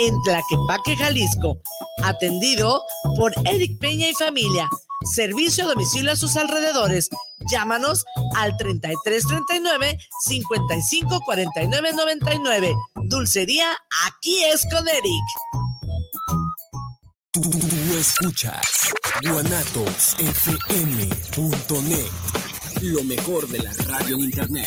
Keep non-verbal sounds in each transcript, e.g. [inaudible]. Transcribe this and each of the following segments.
en Tlaquepaque, Jalisco. Atendido por Eric Peña y familia. Servicio a domicilio a sus alrededores. Llámanos al 3339 554999. Dulcería, aquí es con Eric. Tú, escuchas guanatosfm.net, lo mejor de la radio en internet.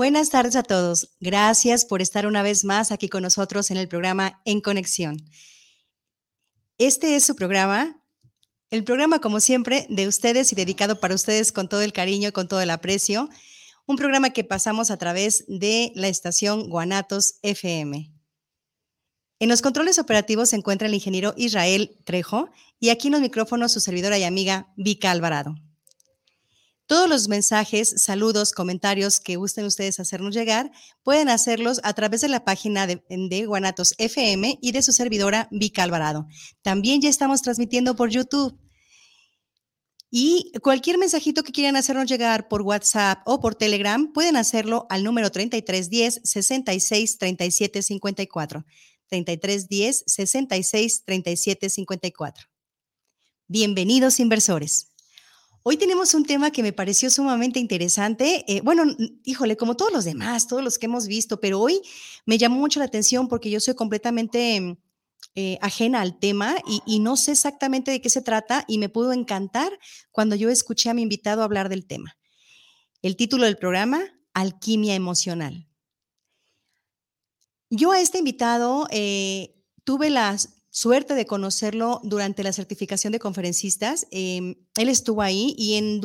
Buenas tardes a todos. Gracias por estar una vez más aquí con nosotros en el programa En Conexión. Este es su programa, el programa como siempre de ustedes y dedicado para ustedes con todo el cariño y con todo el aprecio. Un programa que pasamos a través de la estación Guanatos FM. En los controles operativos se encuentra el ingeniero Israel Trejo y aquí en los micrófonos su servidora y amiga Vika Alvarado. Todos los mensajes, saludos, comentarios que gusten ustedes hacernos llegar, pueden hacerlos a través de la página de, Guanatos FM y de su servidora Vika Alvarado. También ya estamos transmitiendo por YouTube. Y cualquier mensajito que quieran hacernos llegar por WhatsApp o por Telegram, pueden hacerlo al número 3310 66 37 54. 3310 66 37 54. Bienvenidos inversores. Hoy tenemos un tema que me pareció sumamente interesante. Eh, bueno, híjole, como todos los demás, todos los que hemos visto, pero hoy me llamó mucho la atención porque yo soy completamente eh, ajena al tema y, y, no sé exactamente de qué se trata y me pudo encantar cuando yo escuché a mi invitado hablar del tema. El título del programa, Alquimia Emocional. Yo a este invitado eh, tuve las suerte de conocerlo durante la certificación de conferencistas. Em, él estuvo ahí y en,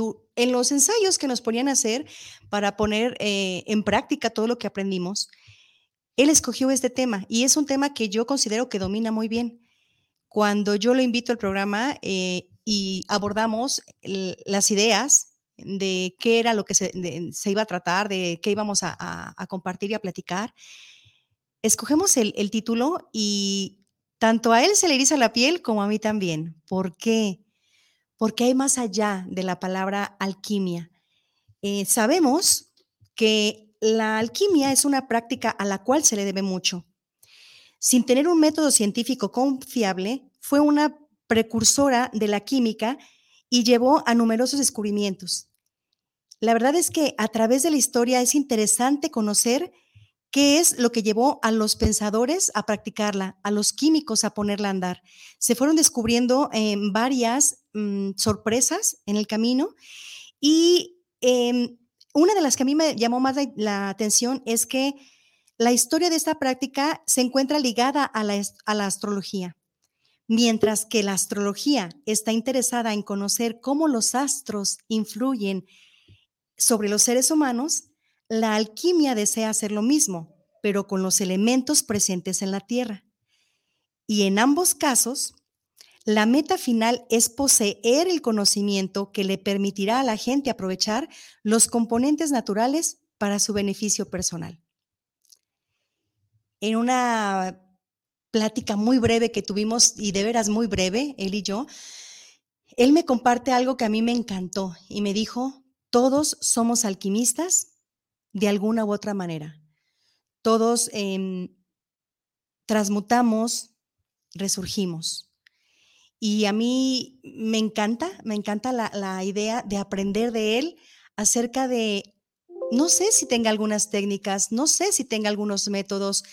los ensayos que nos ponían a hacer para poner eh, en práctica todo lo que aprendimos, él escogió este tema y es un tema que yo considero que domina muy bien. Cuando yo lo invito al programa eh, y abordamos las ideas de qué era lo que se, iba a tratar, de qué íbamos a, compartir y a platicar, escogemos el título y tanto a él se le eriza la piel como a mí también. ¿Por qué? Porque hay más allá de la palabra alquimia. Eh, sabemos que la alquimia es una práctica a la cual se le debe mucho. Sin tener un método científico confiable, fue una precursora de la química y llevó a numerosos descubrimientos. La verdad es que a través de la historia es interesante conocer ¿Qué es lo que llevó a los pensadores a practicarla, a los químicos a ponerla a andar? Se fueron descubriendo em, varias mm, sorpresas en el camino y em, una de las que a mí me llamó más la, atención es que la historia de esta práctica se encuentra ligada a la astrología. Mientras que la astrología está interesada en conocer cómo los astros influyen sobre los seres humanos, la alquimia desea hacer lo mismo, pero con los elementos presentes en la Tierra. Y en ambos casos, la meta final es poseer el conocimiento que le permitirá a la gente aprovechar los componentes naturales para su beneficio personal. En una plática muy breve que tuvimos, y de veras muy breve, él y yo, él me comparte algo que a mí me encantó y me dijo, todos somos alquimistas de alguna u otra manera. Todos em, transmutamos, resurgimos. Y a mí me encanta, me encanta la, la idea de aprender de él acerca de, no sé si tenga algunas técnicas, no sé si tenga algunos métodos,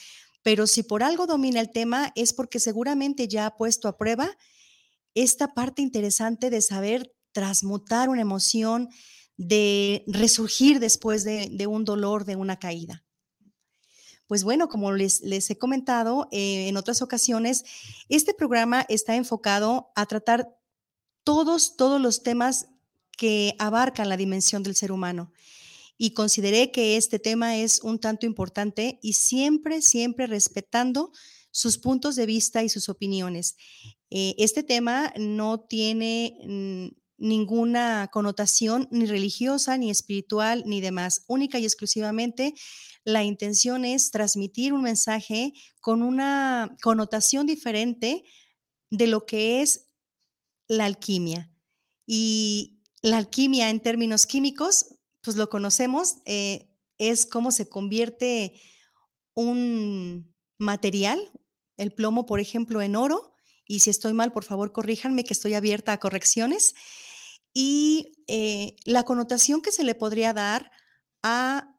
pero si por algo domina el tema es porque seguramente ya ha puesto a prueba esta parte interesante de saber transmutar una emoción, de resurgir después de, un dolor, de una caída. pues bueno, como les, les he comentado eh, en otras ocasiones, este programa está enfocado a tratar todos, todos los temas que abarcan la dimensión del ser humano. Y consideré que este tema es un tanto importante y siempre, siempre respetando sus puntos de vista y sus opiniones. Eh, este tema no tiene mm, ninguna connotación ni religiosa, ni espiritual, ni demás. Única y exclusivamente la intención es transmitir un mensaje con una connotación diferente de lo que es la alquimia. Y la alquimia en términos químicos, pues lo conocemos, eh, es cómo se convierte un material, el plomo, por ejemplo, en oro. Y si estoy mal, por favor, corríjanme que estoy abierta a correcciones. Y eh, la connotación que se le podría dar a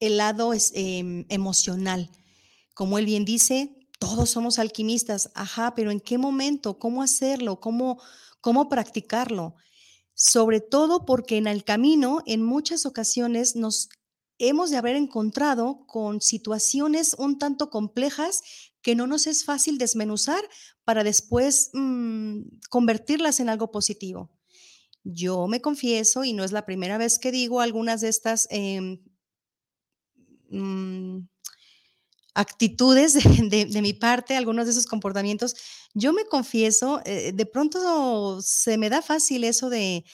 el lado em, emocional. Como él bien dice, todos somos alquimistas, ajá, pero ¿en qué momento? ¿Cómo hacerlo? ¿Cómo, cómo practicarlo? Sobre todo porque en el camino, en muchas ocasiones, nos hemos de haber encontrado con situaciones un tanto complejas que no nos es fácil desmenuzar para después mm, convertirlas en algo positivo. Yo me confieso, y no es la primera vez que digo algunas de estas em, Mm, actitudes de, mi parte, algunos de esos comportamientos, yo me confieso, eh, de pronto se me da fácil eso de,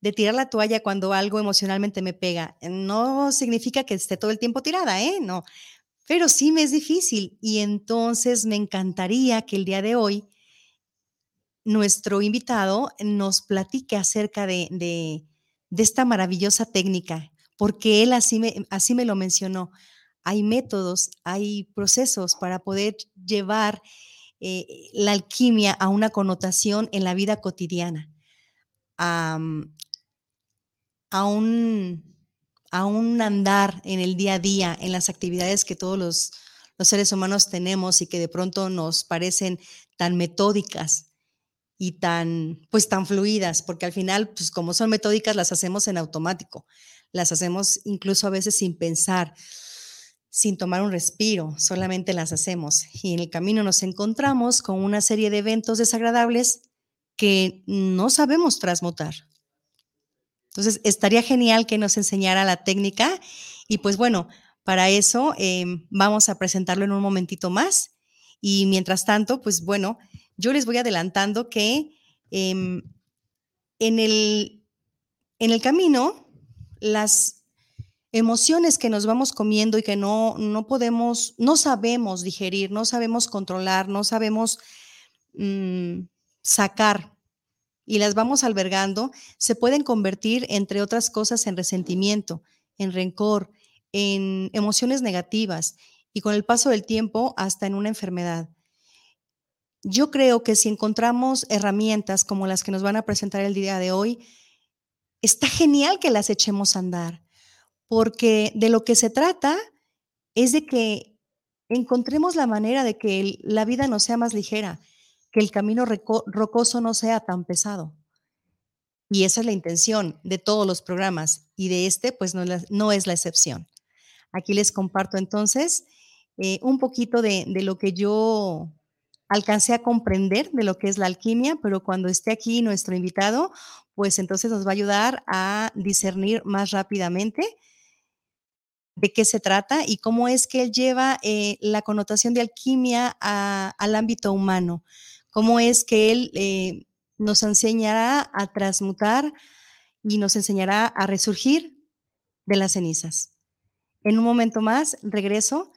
de, tirar la toalla cuando algo emocionalmente me pega. No significa que esté todo el tiempo tirada, ¿eh? No, pero sí me es difícil y entonces me encantaría que el día de hoy nuestro invitado nos platique acerca de, de, esta maravillosa técnica porque él así me, así me lo mencionó. Hay métodos, hay procesos para poder llevar eh, la alquimia a una connotación en la vida cotidiana, a, un, a un andar en el día a día, en las actividades que todos los, los seres humanos tenemos y que de pronto nos parecen tan metódicas y tan, pues tan fluidas, porque al final, pues como son metódicas, las hacemos en automático las hacemos incluso a veces sin pensar, sin tomar un respiro, solamente las hacemos. Y en el camino nos encontramos con una serie de eventos desagradables que no sabemos transmutar. Entonces, estaría genial que nos enseñara la técnica y pues bueno, para eso em, vamos a presentarlo en un momentito más. Y mientras tanto, pues bueno, yo les voy adelantando que em, en, el, en el camino las emociones que nos vamos comiendo y que no, no podemos, no sabemos digerir, no sabemos controlar, no sabemos mm, sacar y las vamos albergando, se pueden convertir, entre otras cosas, en resentimiento, en rencor, en emociones negativas y con el paso del tiempo hasta en una enfermedad. Yo creo que si encontramos herramientas como las que nos van a presentar el día de hoy, está genial que las echemos a andar, porque de lo que se trata es de que encontremos la manera de que la vida no sea más ligera, que el camino rocoso no sea tan pesado. Y esa es la intención de todos los programas y de este, pues no, es la excepción. Aquí les comparto entonces eh, un poquito de, de lo que yo alcancé a comprender de lo que es la alquimia, pero cuando esté aquí nuestro invitado, pues entonces nos va a ayudar a discernir más rápidamente de qué se trata y cómo es que él lleva eh, la connotación de alquimia al ámbito humano, cómo es que él eh, nos enseñará a transmutar y nos enseñará a resurgir de las cenizas. En un momento más regreso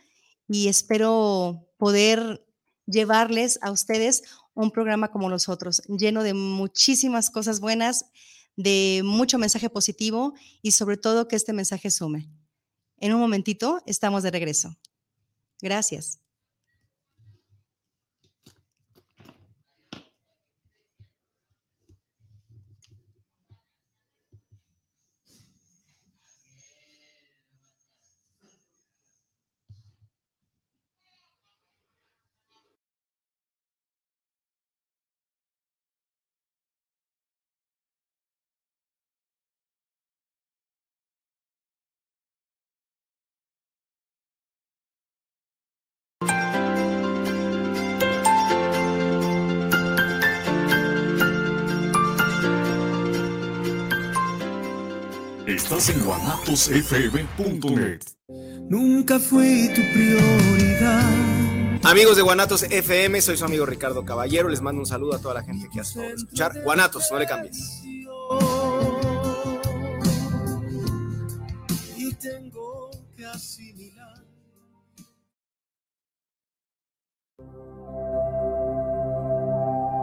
y espero poder llevarles a ustedes un programa como los otros, lleno de muchísimas cosas buenas, de mucho mensaje positivo y sobre todo que este mensaje sume. En un momentito estamos de regreso. Gracias. Estás en guanatosfm.net. Nunca fui tu prioridad. Amigos de Guanatos FM, soy su amigo Ricardo Caballero. Les mando un saludo a toda la gente que ha estado escuchar. Guanatos, no le cambies.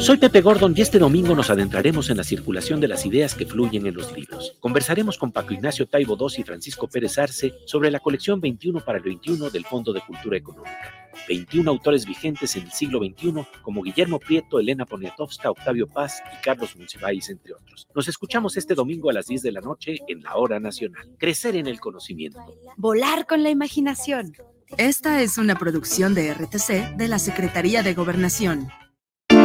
Soy Pepe Gordon y este domingo nos adentraremos en la circulación de las ideas que fluyen en los libros. Conversaremos con Paco Ignacio Taibo II y Francisco Pérez Arce sobre la colección 21 para el 21 del Fondo de Cultura Económica. 21 autores vigentes en el siglo XXI como Guillermo Prieto, Elena Poniatowska, Octavio Paz y Carlos Monsiváis, entre otros. Nos escuchamos este domingo a las 10 de la noche en la Hora Nacional. Crecer en el conocimiento. Volar con la imaginación. Esta es una producción de RTC de la Secretaría de Gobernación.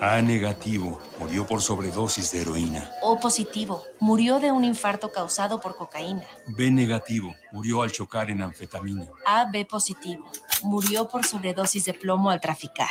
A negativo, murió por sobredosis de heroína. O positivo, murió de un infarto causado por cocaína. B negativo, murió al chocar en anfetamina. A B positivo, murió por sobredosis de plomo al traficar.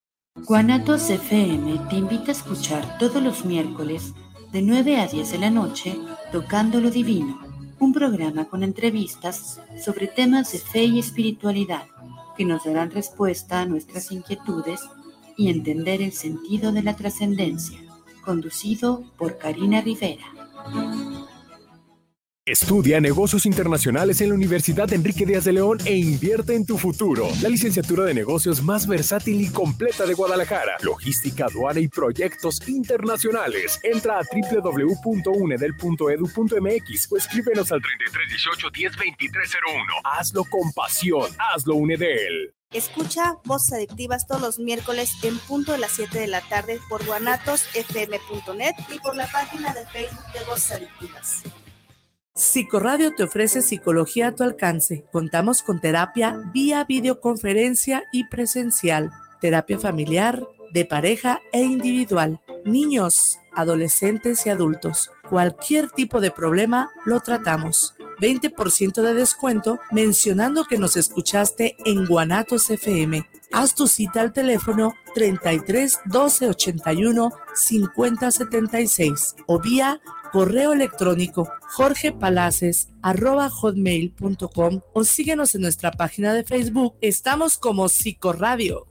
Guanatos FM te invita a escuchar todos los miércoles de 9 a 10 de la noche Tocando lo Divino, un programa con entrevistas sobre temas de fe y espiritualidad que nos darán respuesta a nuestras inquietudes y entender el sentido de la trascendencia, conducido por Karina Rivera. Estudia negocios internacionales en la Universidad Enrique Díaz de León e invierte en tu futuro. La licenciatura de negocios más versátil y completa de Guadalajara. Logística, aduana y proyectos internacionales. Entra a www.unedel.edu.mx o escríbenos al 3318 102301. Hazlo con pasión. Hazlo Unedel. Escucha Voces Adictivas todos los miércoles en punto de las 7 de la tarde por guanatosfm.net y por la página de Facebook de Voces Adictivas. Psicoradio te ofrece psicología a tu alcance. Contamos con terapia vía videoconferencia y presencial, terapia familiar, de pareja e individual, niños, adolescentes y adultos. Cualquier tipo de problema lo tratamos. 20% de descuento mencionando que nos escuchaste en Guanatos FM. Haz tu cita al teléfono 33 12 81 50 76 o vía correo electrónico jorgepalaces.hotmail.com o síguenos en nuestra página de Facebook. Estamos como Psicoradio.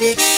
Music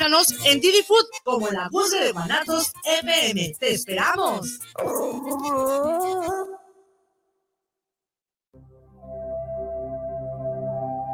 Búscanos en Didi Food como la voz de Banatos FM. ¡Te esperamos!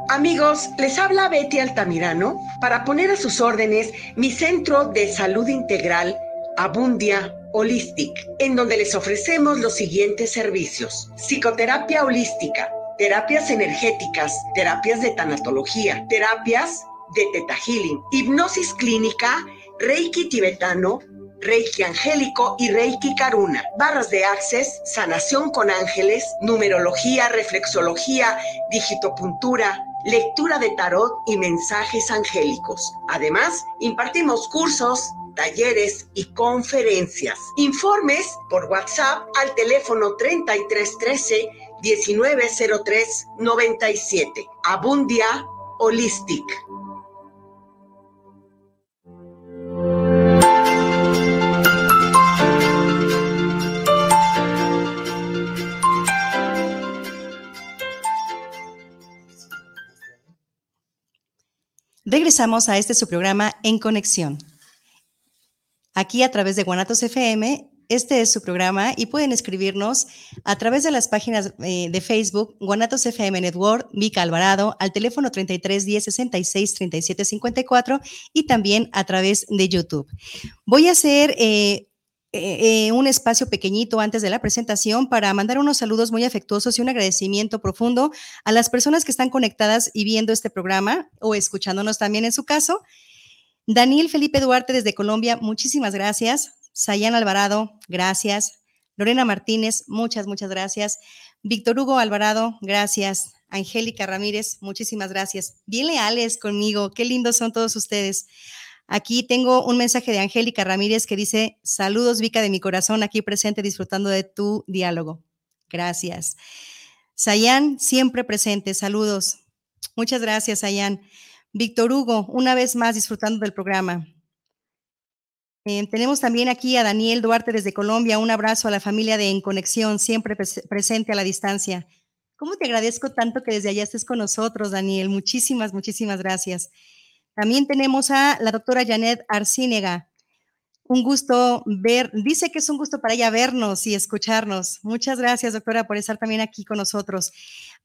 Amigos, les habla Betty Altamirano para poner a sus órdenes mi centro de salud integral Abundia Holistic, en donde les ofrecemos los siguientes servicios. Psicoterapia holística, terapias energéticas, terapias de tanatología, terapias de Teta Healing, hipnosis clínica, Reiki tibetano, Reiki angélico y Reiki Karuna, barras de access, sanación con ángeles, numerología, reflexología, digitopuntura, lectura de tarot y mensajes angélicos. Además, impartimos cursos, talleres y conferencias. Informes por WhatsApp al teléfono 3313 1903 97. Abundia Holistic. Regresamos a este su programa En Conexión. Aquí a través de Guanatos FM, este es su programa y pueden escribirnos a través de las páginas eh, de Facebook, Guanatos FM Network, Mica Alvarado, al teléfono 33 10 66 37 54 y también a través de YouTube. Voy a hacer eh, eh, un espacio pequeñito antes de la presentación para mandar unos saludos muy afectuosos y un agradecimiento profundo a las personas que están conectadas y viendo este programa o escuchándonos también en su caso. Daniel Felipe Duarte desde Colombia, muchísimas gracias. Sayan Alvarado, gracias. Lorena Martínez, muchas, muchas gracias. Víctor Hugo Alvarado, gracias. Angélica Ramírez, muchísimas gracias. Bien leales conmigo, qué lindos son todos ustedes. Aquí tengo un mensaje de Angélica Ramírez que dice, saludos Vica de mi corazón, aquí presente disfrutando de tu diálogo. Gracias. Sayan, siempre presente, saludos. Muchas gracias, Sayan. Víctor Hugo, una vez más disfrutando del programa. Eh, tenemos también aquí a Daniel Duarte desde Colombia. Un abrazo a la familia de En Conexión, siempre presente a la distancia. ¿Cómo te agradezco tanto que desde allá estés con nosotros, Daniel? Muchísimas, muchísimas gracias. También tenemos a la doctora Janet Arcínega. Un gusto ver, dice que es un gusto para ella vernos y escucharnos. Muchas gracias, doctora, por estar también aquí con nosotros.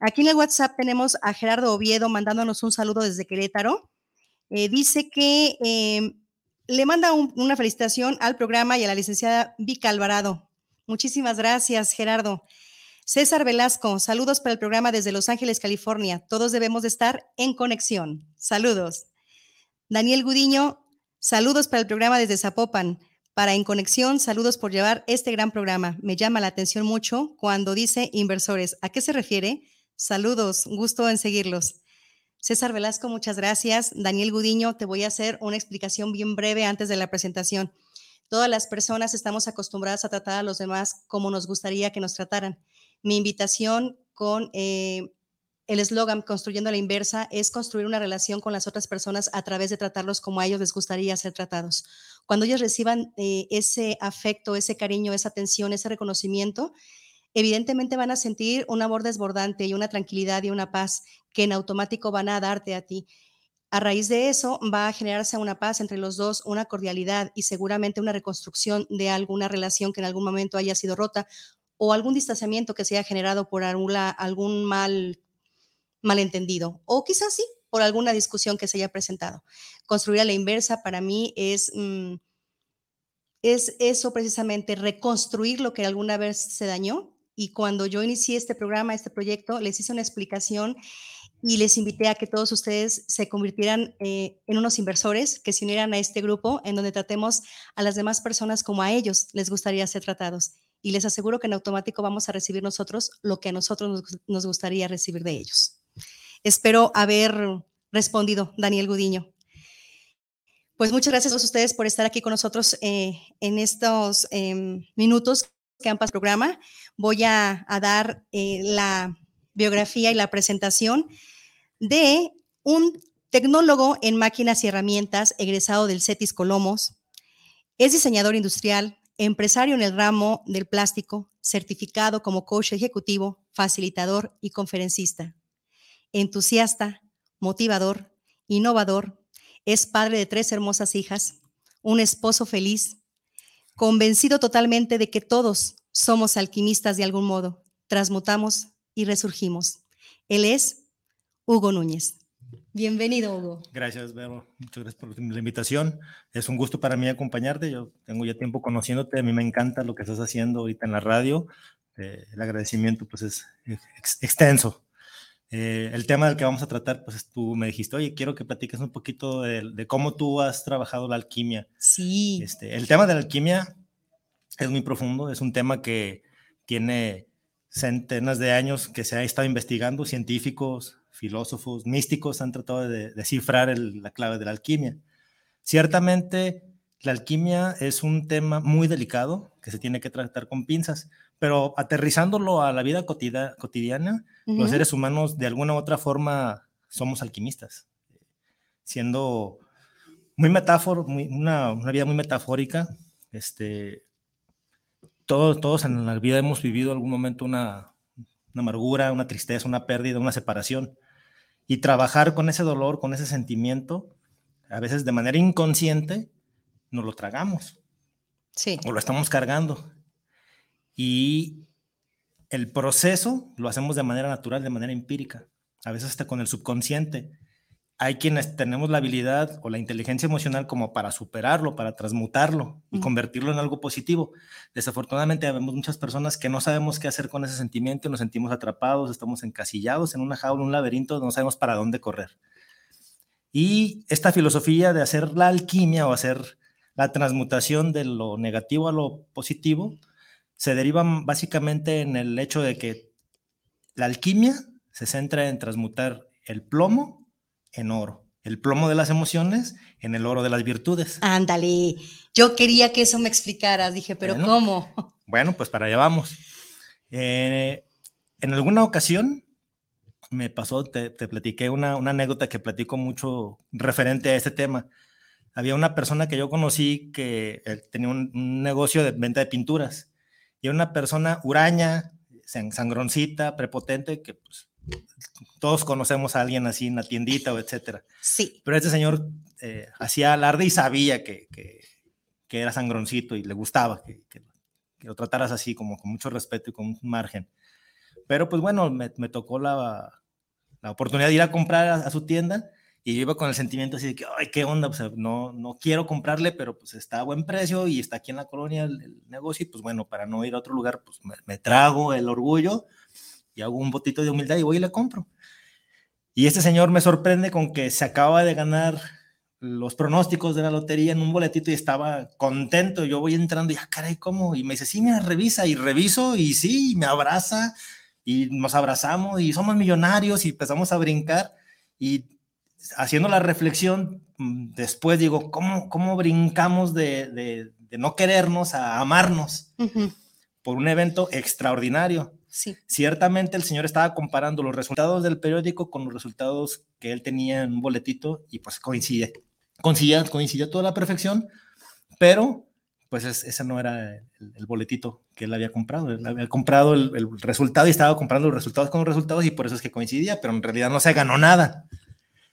Aquí en el WhatsApp tenemos a Gerardo Oviedo mandándonos un saludo desde Querétaro. Eh, dice que eh, le manda una felicitación al programa y a la licenciada Vica Alvarado. Muchísimas gracias, Gerardo. César Velasco, saludos para el programa desde Los Ángeles, California. Todos debemos de estar en conexión. Saludos. Daniel Gudiño, saludos para el programa desde Zapopan. Para En Conexión, saludos por llevar este gran programa. Me llama la atención mucho cuando dice inversores. ¿A qué se refiere? Saludos, gusto en seguirlos. César Velasco, muchas gracias. Daniel Gudiño, te voy a hacer una explicación bien breve antes de la presentación. Todas las personas estamos acostumbradas a tratar a los demás como nos gustaría que nos trataran. Mi invitación con eh, el eslogan Construyendo la inversa es construir una relación con las otras personas a través de tratarlos como a ellos les gustaría ser tratados. Cuando ellos reciban eh, ese afecto, ese cariño, esa atención, ese reconocimiento, evidentemente van a sentir un amor desbordante y una tranquilidad y una paz que en automático van a darte a ti. A raíz de eso va a generarse una paz entre los dos, una cordialidad y seguramente una reconstrucción de alguna relación que en algún momento haya sido rota o algún distanciamiento que se haya generado por algún mal malentendido o quizás sí por alguna discusión que se haya presentado. Construir a la inversa para mí es, mm, es eso precisamente, reconstruir lo que alguna vez se dañó. Y cuando yo inicié este programa, este proyecto, les hice una explicación y les invité a que todos ustedes se convirtieran eh, en unos inversores que se unieran a este grupo en donde tratemos a las demás personas como a ellos les gustaría ser tratados. Y les aseguro que en automático vamos a recibir nosotros lo que a nosotros nos gustaría recibir de ellos. Espero haber respondido, Daniel Gudiño. Pues muchas gracias a ustedes por estar aquí con nosotros eh, en estos em, minutos que han pasado el programa. Voy a, a dar eh, la biografía y la presentación de un tecnólogo en máquinas y herramientas egresado del CETIS Colomos. Es diseñador industrial, empresario en el ramo del plástico, certificado como coach ejecutivo, facilitador y conferencista. Entusiasta, motivador, innovador, es padre de tres hermosas hijas, un esposo feliz, convencido totalmente de que todos somos alquimistas de algún modo, transmutamos y resurgimos. Él es Hugo Núñez. Bienvenido, Hugo. Gracias, Vero. Muchas gracias por la invitación. Es un gusto para mí acompañarte. Yo tengo ya tiempo conociéndote. A mí me encanta lo que estás haciendo ahorita en la radio. Eh, el agradecimiento pues es ex extenso. Eh, el tema del que vamos a tratar, pues tú me dijiste, oye, quiero que platiques un poquito de, de cómo tú has trabajado la alquimia. Sí. Este, el tema de la alquimia es muy profundo, es un tema que tiene centenas de años que se ha estado investigando, científicos, filósofos, místicos han tratado de descifrar el, la clave de la alquimia. Ciertamente, la alquimia es un tema muy delicado que se tiene que tratar con pinzas, pero aterrizándolo a la vida cotidiana, uh -huh. los seres humanos de alguna u otra forma somos alquimistas, siendo muy metáforo, muy, una, una, vida muy metafórica. Este, todos, todos en la vida hemos vivido algún momento una, una amargura, una tristeza, una pérdida, una separación. Y trabajar con ese dolor, con ese sentimiento, a veces de manera inconsciente, nos lo tragamos. Sí. O lo estamos cargando. Y el proceso lo hacemos de manera natural, de manera empírica, a veces hasta con el subconsciente. Hay quienes tenemos la habilidad o la inteligencia emocional como para superarlo, para transmutarlo y convertirlo en algo positivo. Desafortunadamente, vemos muchas personas que no sabemos qué hacer con ese sentimiento, nos sentimos atrapados, estamos encasillados en una jaula, un laberinto, no sabemos para dónde correr. Y esta filosofía de hacer la alquimia o hacer la transmutación de lo negativo a lo positivo, se derivan básicamente en el hecho de que la alquimia se centra en transmutar el plomo en oro, el plomo de las emociones en el oro de las virtudes. Ándale, yo quería que eso me explicaras, dije, pero bueno, ¿cómo? [laughs] Bueno, pues para allá vamos. Eh, en alguna ocasión me pasó, te, te platiqué una, una, anécdota que platico mucho referente a este tema. Había una persona que yo conocí que tenía un, un negocio de venta de pinturas y era una persona huraña, sangroncita, prepotente, que pues, todos conocemos a alguien así en la tiendita o etcétera. Sí. Pero este señor eh, hacía alarde y sabía que, que, que, era sangroncito y le gustaba que, que, lo trataras así, como con mucho respeto y con un margen. Pero pues bueno, me, me tocó la, la, oportunidad de ir a comprar a, a, su tienda y yo iba con el sentimiento así de que, ay, qué onda, no, no quiero comprarle, pero pues está a buen precio y está aquí en la colonia el, el negocio y pues bueno, para no ir a otro lugar, pues me, me trago el orgullo y hago un botito de humildad y voy y le compro. Y este señor me sorprende con que se acaba de ganar los pronósticos de la lotería en un boletito y estaba contento. Yo voy entrando y, ah, caray, ¿cómo? Y me dice, sí, me revisa. Y reviso y sí, me abraza y nos abrazamos y somos millonarios y empezamos a brincar. Y haciendo la reflexión, mm, después digo, ¿cómo, cómo brincamos de, de, de no querernos a amarnos? Uh -huh. Por un evento extraordinario. Sí. Ciertamente el señor estaba comparando los resultados del periódico con los resultados que él tenía en un boletito y pues coincide, coincidía, coincidía toda la perfección, pero pues es, ese no era el, el, boletito que él había comprado, él había comprado el, el, resultado y estaba comprando los resultados con los resultados y por eso es que coincidía, pero en realidad no se ganó nada.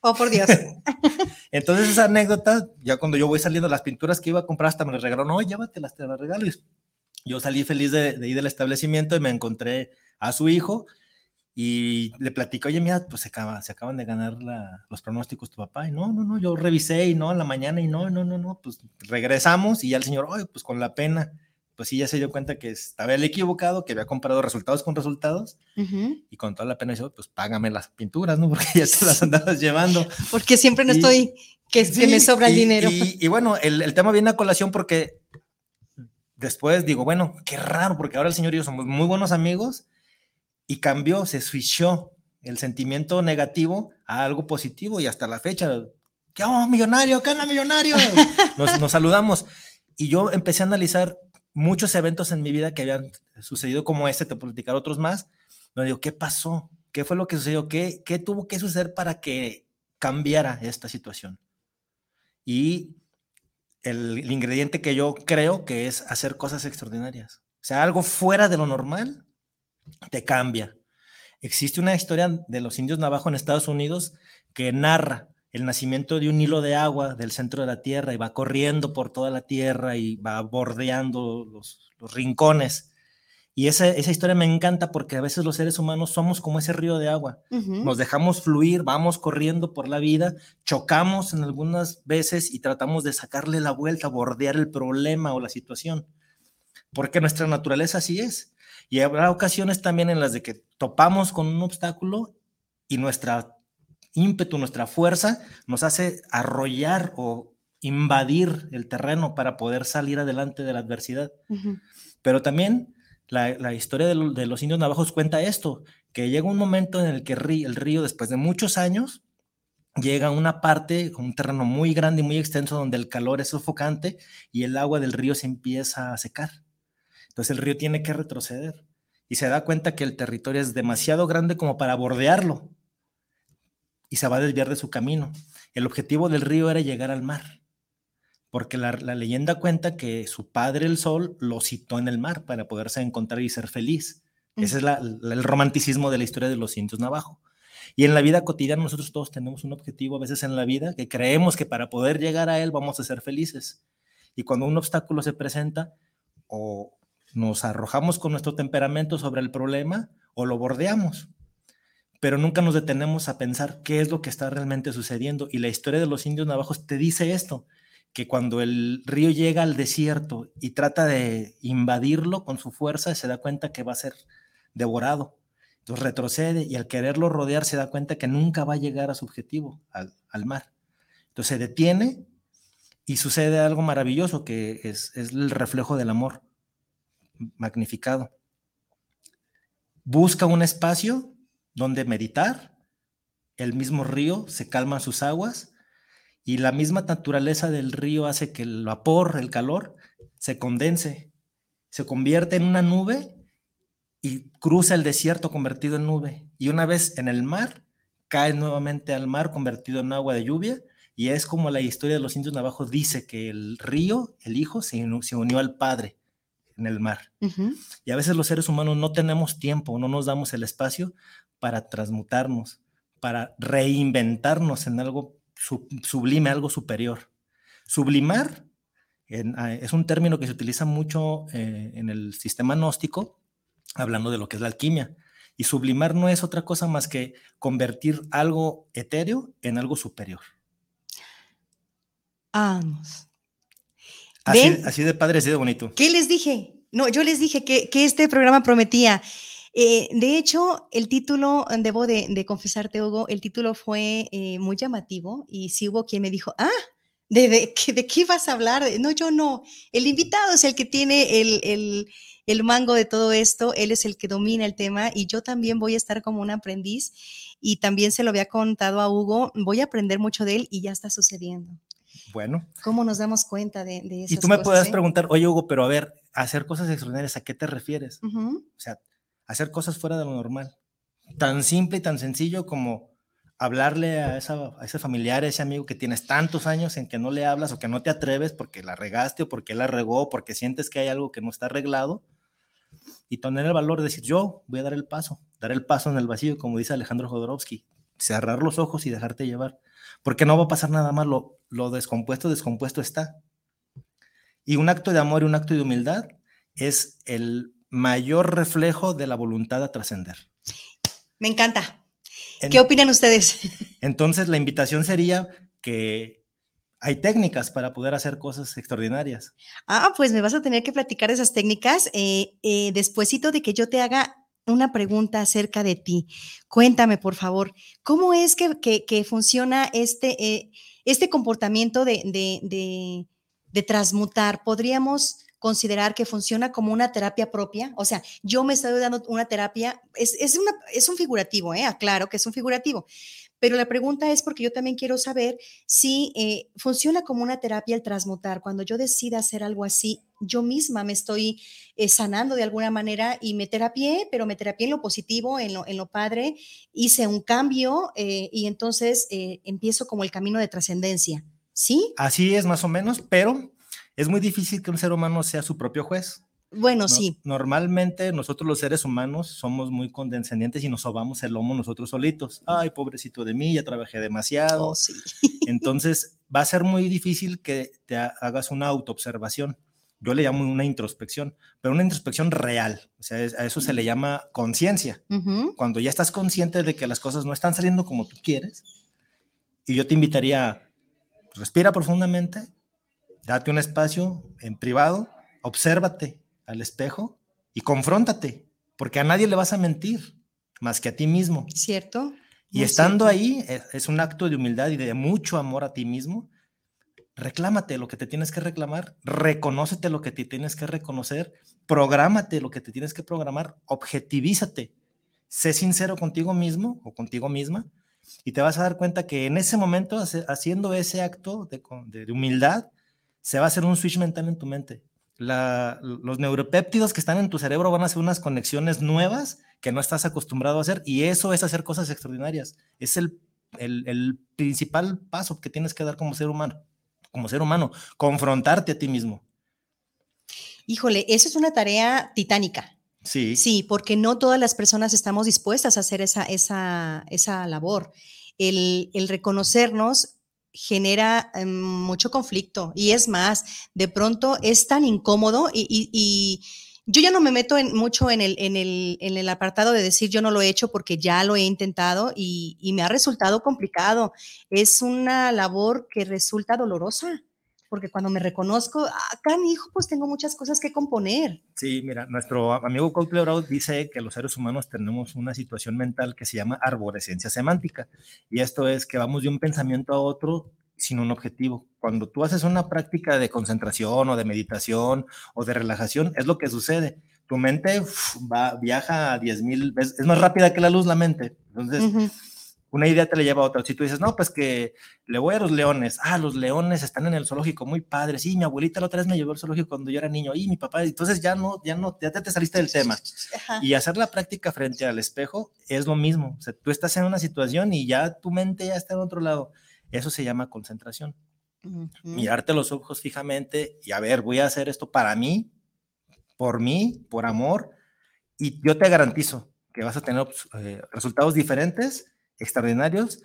Oh, por Dios. [laughs] Entonces esa anécdota, ya cuando yo voy saliendo, las pinturas que iba a comprar hasta me las regaló, no, llévatelas, te las regalo. Yo salí feliz de, de, ir del establecimiento y me encontré a su hijo y le platico, oye, mira, pues se, acaba, se acaban de ganar la, los pronósticos tu papá. Y no, no, no, yo revisé y no, en la mañana y no, no, no, no, pues regresamos y ya el señor, oye, pues con la pena, pues sí, ya se dio cuenta que estaba el equivocado, que había comprado resultados con resultados uh -huh. y con toda la pena dijo, pues págame las pinturas, ¿no? [laughs] Porque ya te las andabas llevando. Porque siempre no y, estoy, que, sí, que, me sobra y, el dinero. Y, y bueno, el, el tema viene a colación porque después digo, bueno, qué raro, porque ahora el señor y yo somos muy buenos amigos y cambió, se switchó el sentimiento negativo a algo positivo y hasta la fecha ¿qué onda, millonario? ¿Qué onda, millonario? [laughs] Nos, nos saludamos. Y yo empecé a analizar muchos eventos en mi vida que habían sucedido como este, te puedo platicar otros más. Me digo, ¿qué pasó? ¿Qué fue lo que sucedió? ¿Qué, ¿Qué tuvo que suceder para que cambiara esta situación? Y el, el ingrediente que yo creo que es hacer cosas extraordinarias. O sea, algo fuera de lo normal te cambia. Existe una historia de los indios navajo en Estados Unidos que narra el nacimiento de un hilo de agua del centro de la tierra y va corriendo por toda la tierra y va bordeando los, los rincones. Y esa, esa, historia me encanta porque a veces los seres humanos somos como ese río de agua. Uh -huh. Nos dejamos fluir, vamos corriendo por la vida, chocamos en algunas veces y tratamos de sacarle la vuelta, bordear el problema o la situación. Porque nuestra naturaleza así es. Y habrá ocasiones también en las de que topamos con un obstáculo y nuestra ímpetu, nuestra fuerza nos hace arrollar o invadir el terreno para poder salir adelante de la adversidad. Uh -huh. Pero también la, la historia de, lo, de, los indios navajos cuenta esto, que llega un momento en el que el río, el río después de muchos años, llega a una parte, un terreno muy grande y muy extenso donde el calor es sofocante y el agua del río se empieza a secar. Entonces el río tiene que retroceder y se da cuenta que el territorio es demasiado grande como para bordearlo y se va a desviar de su camino. El objetivo del río era llegar al mar, porque la, la, leyenda cuenta que su padre el sol lo citó en el mar para poderse encontrar y ser feliz. Mm. Ese es la, la, el romanticismo de la historia de los indios navajo. Y en la vida cotidiana nosotros todos tenemos un objetivo a veces en la vida que creemos que para poder llegar a él vamos a ser felices. Y cuando un obstáculo se presenta, o nos arrojamos con nuestro temperamento sobre el problema o lo bordeamos pero nunca nos detenemos a pensar qué es lo que está realmente sucediendo. Y la historia de los indios navajos te dice esto, que cuando el río llega al desierto y trata de invadirlo con su fuerza, se da cuenta que va a ser devorado. Entonces retrocede y al quererlo rodear se da cuenta que nunca va a llegar a su objetivo, al, mar. Entonces se detiene y sucede algo maravilloso que es, es el reflejo del amor magnificado. Busca un espacio donde meditar, el mismo río se calma sus aguas y la misma naturaleza del río hace que el vapor, el calor, se condense, se convierte en una nube y cruza el desierto convertido en nube. Y una vez en el mar, cae nuevamente al mar convertido en agua de lluvia. Y es como la historia de los indios navajos dice que el río, el hijo, se, se unió al padre en el mar. Uh -huh. Y a veces los seres humanos no tenemos tiempo, no nos damos el espacio para transmutarnos, para reinventarnos en algo sublime, algo superior. Sublimar en, es un término que se utiliza mucho eh, en el sistema gnóstico, hablando de lo que es la alquimia. Y sublimar no es otra cosa más que convertir algo etéreo en algo superior. Vamos. Así, así, de padre, así de bonito. ¿Qué les dije? No, yo les dije que, que este programa prometía. Eh, de hecho, el título, debo de, de confesarte, Hugo, el título fue eh, muy llamativo y sí hubo quien me dijo, ah, ¿de, de, de qué vas a hablar? No, yo no. El invitado es el que tiene el, el, el, mango de todo esto, él es el que domina el tema y yo también voy a estar como un aprendiz y también se lo había contado a Hugo, voy a aprender mucho de él y ya está sucediendo. Bueno. ¿Cómo nos damos cuenta de, de eso? Y tú me puedes eh? preguntar, oye Hugo, pero a ver, hacer cosas extraordinarias, ¿a qué te refieres? Uh -huh. O sea, hacer cosas fuera de lo normal. Tan simple y tan sencillo como hablarle a, esa, a ese familiar, a ese amigo que tienes tantos años en que no le hablas o que no te atreves porque la regaste o porque la regó, porque sientes que hay algo que no está arreglado. Y tener el valor de decir, yo voy a dar el paso, dar el paso en el vacío, como dice Alejandro Jodorowsky, cerrar los ojos y dejarte llevar, porque no va a pasar nada más, lo, lo descompuesto, descompuesto está. Y un acto de amor y un acto de humildad es el mayor reflejo de la voluntad a trascender. Me encanta. En, ¿Qué opinan ustedes? [laughs] Entonces, la invitación sería que hay técnicas para poder hacer cosas extraordinarias. Ah, pues me vas a tener que platicar esas técnicas eh, eh, despuésito de que yo te haga una pregunta acerca de ti. Cuéntame, por favor, ¿cómo es que, que, que funciona este, eh, este comportamiento de, de, de, de transmutar? ¿Podríamos considerar que funciona como una terapia propia. O sea, yo me estoy dando una terapia, es, es, una, es un figurativo, ¿eh? aclaro que es un figurativo, Pero la pregunta es porque yo también quiero saber si eh, funciona como una terapia el transmutar. Cuando yo decida hacer algo así, yo misma me estoy eh, sanando de alguna manera y me terapié, pero me terapié en lo positivo, en lo, en lo padre, hice un cambio eh, y entonces empiezo como el camino de trascendencia. ¿Sí? Así es, más o menos, pero es muy difícil que un ser humano sea su propio juez. Bueno, sí. Normalmente nosotros los seres humanos somos muy condescendientes y nos sobamos el lomo nosotros solitos. Ay, pobrecito de mí, ya trabajé demasiado. Oh, sí. [laughs] Entonces va a ser muy difícil que te hagas una autoobservación. Yo le llamo una introspección, pero una introspección real. O sea, a eso se le llama conciencia. Cuando ya estás consciente de que las cosas no están saliendo como tú quieres, y yo te invitaría, respira profundamente, date un espacio en privado, obsérvate, al espejo y confróntate, porque a nadie le vas a mentir más que a ti mismo. ¿Cierto? Y estando ahí, e, es, un acto de humildad y de mucho amor a ti mismo. Reclámate lo que te tienes que reclamar, reconócete lo que te tienes que reconocer, prográmate lo que te tienes que programar, objetivízate, sé sincero contigo mismo o contigo misma y te vas a dar cuenta que en ese momento, haciendo ese acto de, de humildad, se va a hacer un switch mental en tu mente los neuropéptidos que están en tu cerebro van a hacer unas conexiones nuevas que no estás acostumbrado a hacer y eso es hacer cosas extraordinarias. Es el, el, principal paso que tienes que dar como ser humano, como ser humano, confrontarte a ti mismo. Híjole, eso es una tarea titánica. Sí. Sí, porque no todas las personas estamos dispuestas a hacer esa, esa, esa labor. El, el reconocernos genera em, mucho conflicto y es más, de pronto es tan incómodo y, yo ya no me meto en, mucho en el, en, el, en el, apartado de decir yo no lo he hecho porque ya lo he intentado y, y me ha resultado complicado. Es una labor que resulta dolorosa porque cuando me reconozco, acá mi hijo, pues tengo muchas cosas que componer. Sí, mira, nuestro amigo Cotley dice que los seres humanos tenemos una situación mental que se llama arborescencia semántica, y esto es que vamos de un pensamiento a otro sin un objetivo. Cuando tú haces una práctica de concentración o de meditación o de relajación, es lo que sucede. Tu mente va, viaja a 10 mil veces, es más rápida que la luz la mente. Entonces, una idea te le lleva a otra. Si tú dices, no, pues que le voy a los leones. Ah, los leones están en el zoológico, muy padres. Sí, mi abuelita la otra vez me llevó al zoológico cuando yo era niño. Y mi papá, entonces ya no, ya no, ya te, saliste del tema. Y hacer la práctica frente al espejo es lo mismo. O sea, tú estás en una situación y ya tu mente ya está en otro lado. Eso se llama concentración. Mirarte los ojos fijamente y a ver, voy a hacer esto para mí, por mí, por amor. Y yo te garantizo que vas a tener eh, resultados diferentes extraordinarios.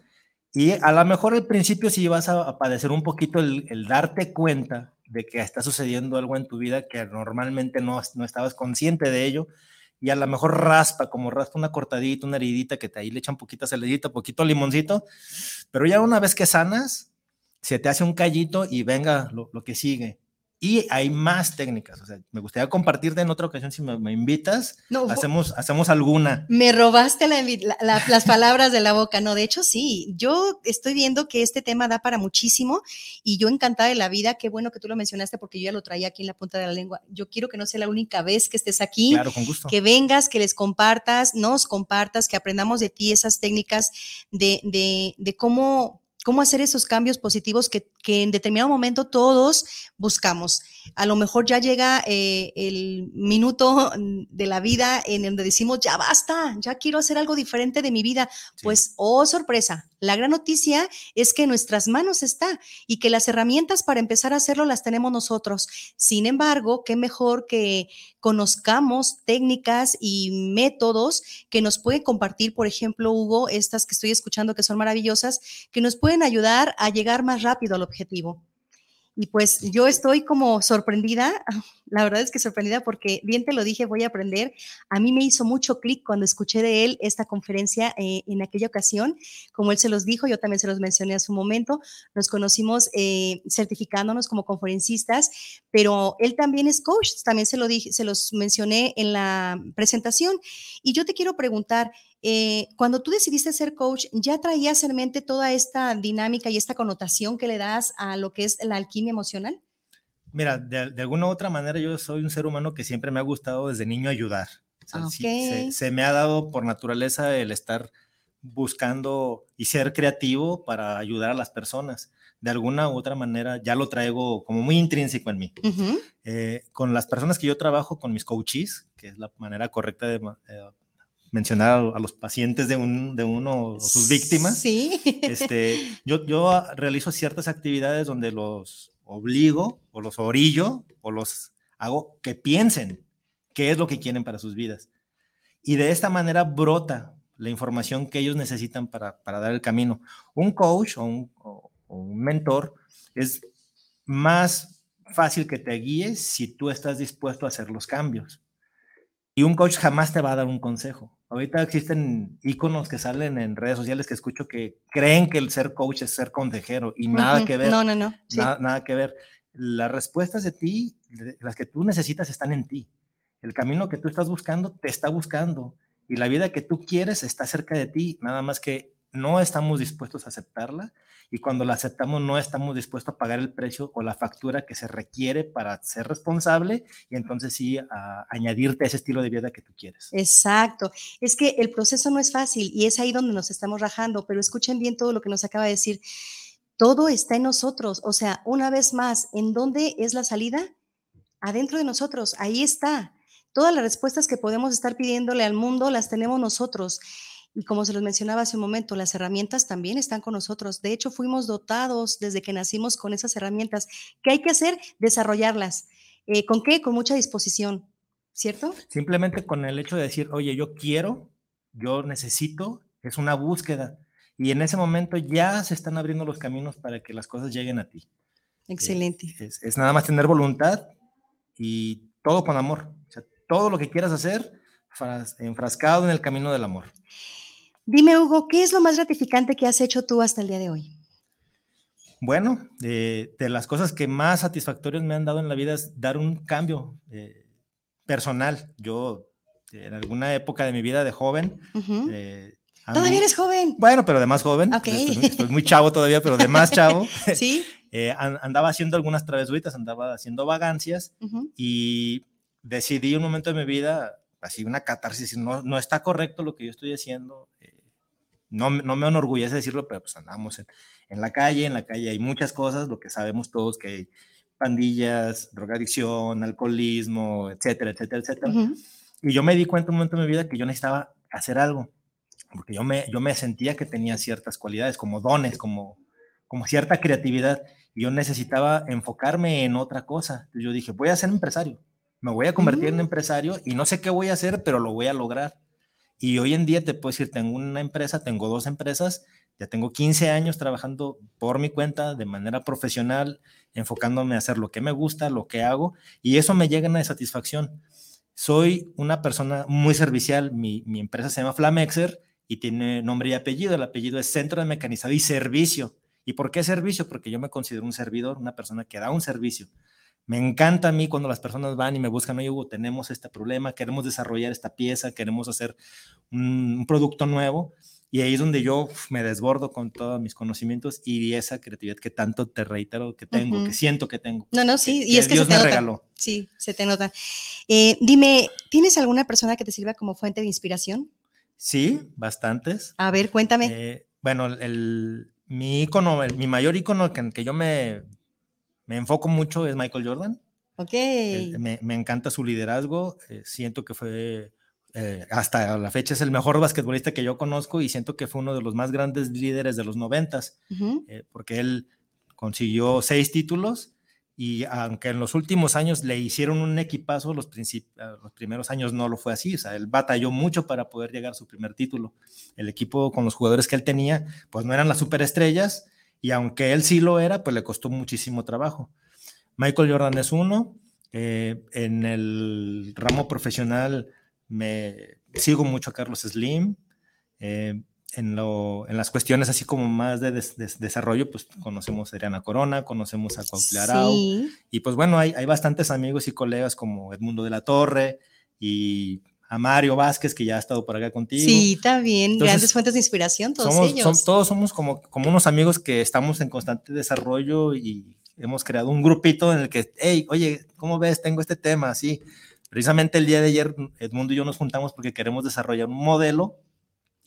Y a lo mejor al principio sí vas a, padecer un poquito el, darte cuenta de que está sucediendo algo en tu vida que normalmente no, no estabas consciente de ello. Y a lo mejor raspa, como raspa una cortadita, una heridita que te ahí le echan poquita saladita, poquito limoncito. Pero ya una vez que sanas, se te hace un callito y venga lo, lo que sigue. Y hay más técnicas. O sea, me gustaría compartirte en otra ocasión si me, invitas. No, hacemos, hacemos alguna. Me robaste las palabras de la boca. No, de hecho, sí. Yo estoy viendo que este tema da para muchísimo y yo encantada de la vida. Qué bueno que tú lo mencionaste porque yo ya lo traía aquí en la punta de la lengua. Yo quiero que no sea la única vez que estés aquí. Claro, con gusto. Que vengas, que les compartas, nos compartas, que aprendamos de ti esas técnicas de, de, de cómo cómo hacer esos cambios positivos que, en determinado momento todos buscamos. A lo mejor ya llega eh, el minuto de la vida en donde decimos, ya basta, ya quiero hacer algo diferente de mi vida. Pues, oh, sorpresa, la gran noticia es que en nuestras manos está y que las herramientas para empezar a hacerlo las tenemos nosotros. Sin embargo, qué mejor que conozcamos técnicas y métodos que nos pueden compartir, por ejemplo, Hugo, estas que estoy escuchando que son maravillosas, que nos pueden ayudar a llegar más rápido al objetivo. Y pues yo estoy como sorprendida, [laughs] la verdad es que sorprendida porque bien te lo dije, voy a aprender. A mí me hizo mucho clic cuando escuché de él esta conferencia eh, en aquella ocasión. Como él se los dijo, yo también se los mencioné a su momento, nos conocimos eh, certificándonos como conferencistas, pero él también es coach, también se, lo dije, se los mencioné en la presentación. Y yo te quiero preguntar, eh, cuando tú decidiste ser coach, ¿ya traías en mente toda esta dinámica y esta connotación que le das a lo que es la alquimia emocional? Mira, de, alguna u otra manera yo soy un ser humano que siempre me ha gustado desde niño ayudar. se, me ha dado por naturaleza el estar buscando y ser creativo para ayudar a las personas. De alguna u otra manera ya lo traigo como muy intrínseco en mí. Eh, con las personas que yo trabajo, con mis coaches, que es la manera correcta de eh, mencionar a, los pacientes de, un, de uno o sus víctimas, Sí. este, yo, yo realizo ciertas actividades donde los obligo o los orillo o los hago que piensen qué es lo que quieren para sus vidas. Y de esta manera brota la información que ellos necesitan para, para dar el camino. Un coach o un, o- o un mentor es más fácil que te guíe si tú estás dispuesto a hacer los cambios. Y un coach jamás te va a dar un consejo. Ahorita existen iconos que salen en redes sociales que escucho que creen que el ser coach es ser consejero y nada Ujú. que ver. No, no, no. Sí. Nada, nada que ver. Las respuestas de ti, las que tú necesitas están en ti. El camino que tú estás buscando te está buscando y la vida que tú quieres está cerca de ti, nada más que no estamos dispuestos a aceptarla y cuando la aceptamos no estamos dispuestos a pagar el precio o la factura que se requiere para ser responsable y entonces sí a añadirte ese estilo de vida que tú quieres. Exacto. Es que el proceso no es fácil y es ahí donde nos estamos rajando, pero escuchen bien todo lo que nos acaba de decir. Todo está en nosotros. O sea, una vez más, ¿en dónde es la salida? Adentro de nosotros. Ahí está. Todas las respuestas que podemos estar pidiéndole al mundo las tenemos nosotros. Y como se los mencionaba hace un momento, las herramientas también están con nosotros. De hecho, fuimos dotados desde que nacimos con esas herramientas. ¿Qué hay que hacer? Desarrollarlas. Eh, ¿Con qué? Con mucha disposición. ¿Cierto? Simplemente con el hecho de decir, oye, yo quiero, yo necesito, es una búsqueda. Y en ese momento ya se están abriendo los caminos para que las cosas lleguen a ti. Excelente. Es, es nada más tener voluntad y todo con amor. O sea, todo lo que quieras hacer, fras- enfrascado en el camino del amor. Dime, Hugo, ¿qué es lo más gratificante que has hecho tú hasta el día de hoy? Bueno, de, de las cosas que más satisfactorias me han dado en la vida es dar un cambio eh, personal. Yo, en alguna época de mi vida de joven, eh, Todavía eres joven. Bueno, pero de más joven. Ok. Estoy, estoy muy chavo todavía, pero de más chavo. [laughs] Sí. [laughs] Eh, an- andaba haciendo algunas travesuritas, andaba haciendo vagancias y decidí un momento de mi vida, así una catarsis, no, no está correcto lo que yo estoy haciendo. No, me- no me enorgullece decirlo, pero pues andamos en, en la calle, en la calle hay muchas cosas, lo que sabemos todos que hay pandillas, drogadicción, alcoholismo, etcétera, etcétera, etcétera. Y yo me di cuenta un momento en mi vida que yo necesitaba hacer algo, porque yo me, yo me sentía que tenía ciertas cualidades, como dones, como, como cierta creatividad, y yo necesitaba enfocarme en otra cosa. Entonces yo dije, voy a ser empresario, me voy a convertir en empresario y no sé qué voy a hacer, pero lo voy a lograr. Y hoy en día te puedo decir, tengo una empresa, tengo dos empresas, ya tengo 15 años trabajando por mi cuenta de manera profesional, enfocándome a hacer lo que me gusta, lo que hago, y eso me llena de satisfacción. Soy una persona muy servicial, mi, mi empresa se llama Flamexer y tiene nombre y apellido, el apellido es Centro de Mecanizado y Servicio. ¿Y por qué servicio? Porque yo me considero un servidor, una persona que da un servicio. Me encanta a mí cuando las personas van y me buscan, oye, Hugo, tenemos este problema, queremos desarrollar esta pieza, queremos hacer un, un producto nuevo. Y ahí es donde yo me desbordo con todos mis conocimientos y esa creatividad que tanto te reitero que tengo, que siento que tengo. No, no, sí, y es que Dios se te me nota. regaló. Sí, se te nota. Eh, dime, ¿tienes alguna persona que te sirva como fuente de inspiración? Sí, bastantes. A ver, cuéntame. Eh, bueno, el, mi icono, el- mi mayor icono que, que yo me, me enfoco mucho es Michael Jordan. Ok. Eh, me, me encanta su liderazgo. eh, siento que fue, eh, hasta la fecha, es el mejor basquetbolista que yo conozco y siento que fue uno de los más grandes líderes de los noventas, eh, porque él consiguió seis títulos y aunque en los últimos años le hicieron un equipazo, los, los primeros años no lo fue así, o sea, él batalló mucho para poder llegar a su primer título. El equipo con los jugadores que él tenía, pues no eran las superestrellas y aunque él sí lo era, pues le costó muchísimo trabajo. Michael Jordan es uno, eh, en el ramo profesional me sigo mucho a Carlos Slim, eh, en, lo, en las cuestiones así como más de des- des- desarrollo, pues conocemos a Adriana Corona, conocemos a Cuauhtémoc Arau, Sí. y pues bueno, hay, hay bastantes amigos y colegas como Edmundo de la Torre y a Mario Vázquez, que ya ha estado por acá contigo. Sí, también. Entonces, Grandes fuentes de inspiración, todos somos, ellos. som- todos somos como, como unos amigos que estamos en constante desarrollo y hemos creado un grupito en el que, hey, oye, ¿cómo ves? Tengo este tema, así. Precisamente el día de ayer, Edmundo y yo nos juntamos porque queremos desarrollar un modelo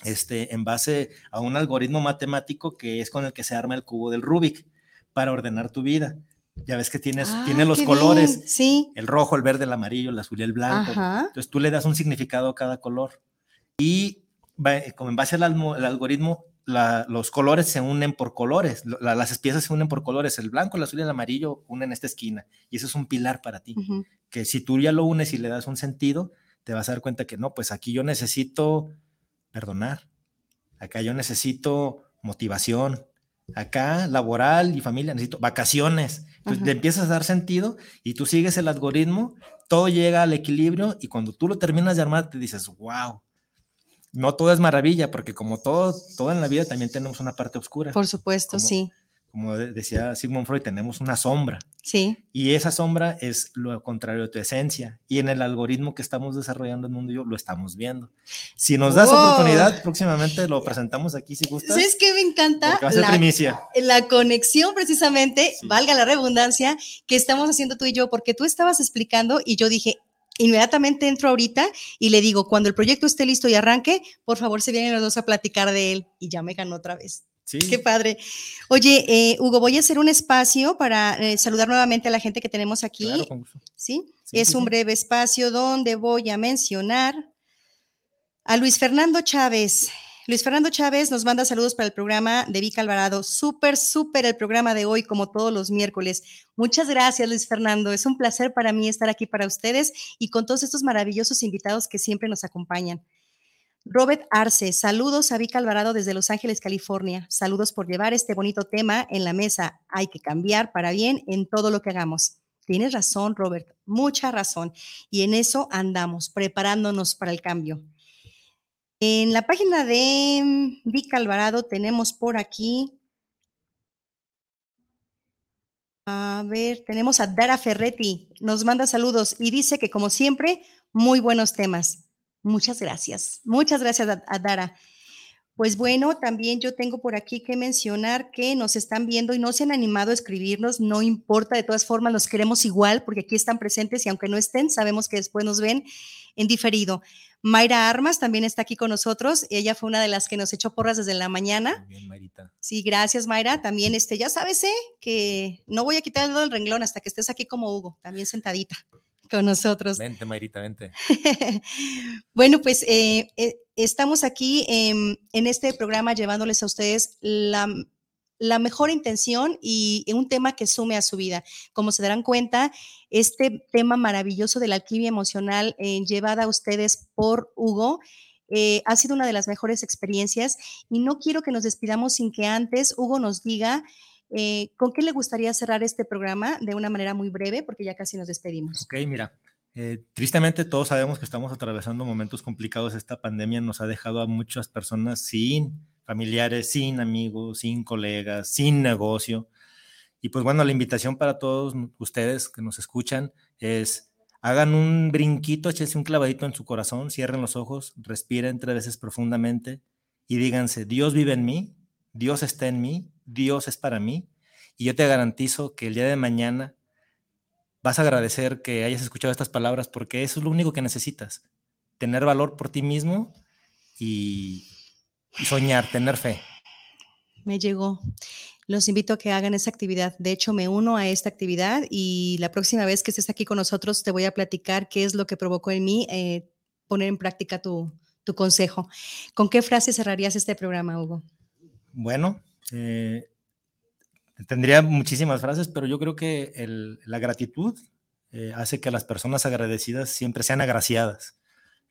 este, en base a un algoritmo matemático que es con el que se arma el cubo del Rubik para ordenar tu vida. Ya ves que tienes, Ah, tiene los colores, bien, Sí. el rojo, el verde, el amarillo, el azul y el blanco. Ajá. Entonces tú le das un significado a cada color. Y va- como en base al, algoritmo, la- los colores se unen por colores, lo- la- las piezas se unen por colores, el blanco, el azul y el amarillo unen esta esquina. Y eso es un pilar para ti que si tú ya lo unes y le das un sentido, te vas a dar cuenta que no, pues aquí yo necesito perdonar, acá yo necesito motivación, acá laboral y familia, necesito vacaciones. Entonces Ajá. le empiezas a dar sentido y tú sigues el algoritmo, todo llega al equilibrio y cuando tú lo terminas de armar te dices, wow. No todo es maravilla, porque como todo, todo en la vida también tenemos una parte oscura. Por supuesto, Como- sí. Como de- decía Sigmund Freud, tenemos una sombra. Sí. Y esa sombra es lo contrario de tu esencia. Y en el algoritmo que estamos desarrollando en Mundo Yo lo estamos viendo. Si nos das Wow. oportunidad, próximamente lo presentamos aquí si gustas. ¿Sabes qué me encanta? Va a ser La- primicia. la conexión precisamente, valga la redundancia, que estamos haciendo tú y yo, porque tú estabas explicando y yo dije, inmediatamente entro ahorita y le digo, cuando el proyecto esté listo y arranque, por favor se vienen los dos a platicar de él y ya me ganó otra vez. Sí. Qué padre. Oye, eh, Hugo, voy a hacer un espacio para eh, saludar nuevamente a la gente que tenemos aquí. Claro, con gusto. ¿Sí? Sí, es sí, un breve espacio donde voy a mencionar a Luis Fernando Chávez. Luis Fernando Chávez nos manda saludos para el programa de Vica Alvarado. Súper, súper el programa de hoy, como todos los miércoles. Muchas gracias, Luis Fernando. Es un placer para mí estar aquí para ustedes y con todos estos maravillosos invitados que siempre nos acompañan. Robert Arce, saludos a Vica Alvarado desde Los Ángeles, California. Saludos por llevar este bonito tema en la mesa. Hay que cambiar para bien en todo lo que hagamos. Tienes razón, Robert, mucha razón. Y en eso andamos, preparándonos para el cambio. En la página de mm, Vic Alvarado tenemos por aquí. A ver, tenemos a Dara Ferretti, nos manda saludos y dice que como siempre, muy buenos temas. Muchas gracias, muchas gracias a, a Dara. Pues bueno, también yo tengo por aquí que mencionar que nos están viendo y no se han animado a escribirnos, no importa, de todas formas los queremos igual porque aquí están presentes y aunque no estén, sabemos que después nos ven en diferido. Mayra Armas también está aquí con nosotros, ella fue una de las que nos echó porras desde la mañana. Bien, Marita. Sí, gracias Mayra. También, este, ya sabes, ¿eh? que no voy a quitar el dedo del renglón hasta que estés aquí como Hugo, también sentadita con nosotros. Vente, Marita, vente. [laughs] Bueno, pues eh, eh, estamos aquí em, en este programa llevándoles a ustedes la, la mejor intención y un tema que sume a su vida. Como se darán cuenta, este tema maravilloso de la alquimia emocional eh, llevada a ustedes por Hugo. eh, ha sido una de las mejores experiencias y no quiero que nos despidamos sin que antes Hugo nos diga eh, con qué le gustaría cerrar este programa de una manera muy breve, porque ya casi nos despedimos. Ok, mira, eh, tristemente todos sabemos que estamos atravesando momentos complicados. Esta pandemia nos ha dejado a muchas personas sin familiares, sin amigos, sin colegas, sin negocio. Y pues bueno, la invitación para todos ustedes que nos escuchan es hagan un brinquito, échense un clavadito en su corazón, cierren los ojos, respiren tres veces profundamente y díganse, Dios vive en mí, Dios está en mí, Dios es para mí. Y yo te garantizo que el día de mañana vas a agradecer que hayas escuchado estas palabras porque eso es lo único que necesitas. Tener valor por ti mismo y, soñar, tener fe. Me llegó. Los invito a que hagan esa actividad. De hecho, me uno a esta actividad y la próxima vez que estés aquí con nosotros te voy a platicar qué es lo que provocó en mí eh, poner en práctica tu, tu consejo. ¿Con qué frase cerrarías este programa, Hugo? Bueno, eh, tendría muchísimas frases, pero yo creo que el- la gratitud eh, hace que las personas agradecidas siempre sean agraciadas.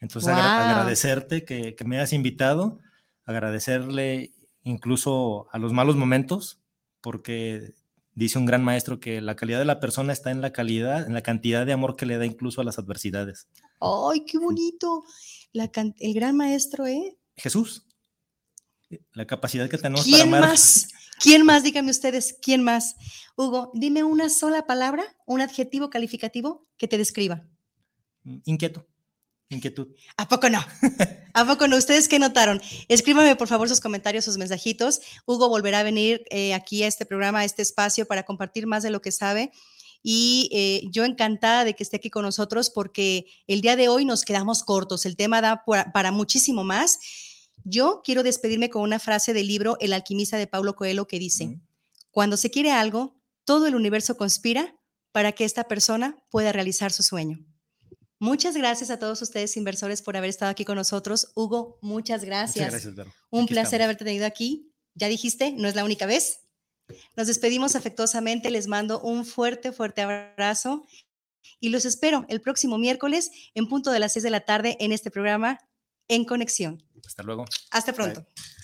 Entonces, agra- agradecerte que, que me hayas invitado, agradecerle incluso a los malos momentos, porque dice un gran maestro que la calidad de la persona está en la calidad, en la cantidad de amor que le da incluso a las adversidades. ¡Ay, qué bonito! La el gran maestro, ¿eh? Jesús, la capacidad que tenemos para ¿Quién amar. más? ¿Quién más? Díganme ustedes, ¿quién más? Hugo, dime una sola palabra, un adjetivo calificativo que te describa. Inquieto, inquietud. ¿A poco no? ¿A poco no? ¿Ustedes qué notaron? Escríbanme por favor sus comentarios, sus mensajitos. Hugo volverá a venir eh, aquí a este programa, a este espacio, para compartir más de lo que sabe. Y eh, yo encantada de que esté aquí con nosotros porque el día de hoy nos quedamos cortos. El tema da para muchísimo más. Yo quiero despedirme con una frase del libro El alquimista de Paulo Coelho que dice, cuando se quiere algo, todo el universo conspira para que esta persona pueda realizar su sueño. Muchas gracias a todos ustedes inversores por haber estado aquí con nosotros. Hugo, muchas gracias. Muchas gracias, Vero. Un Aquí placer estamos. haberte tenido aquí. Ya dijiste, no es la única vez. Nos despedimos afectuosamente, les mando un fuerte, fuerte abrazo y los espero el próximo miércoles en punto de las 6 de la tarde en este programa En Conexión. Hasta luego. Hasta pronto. Bye.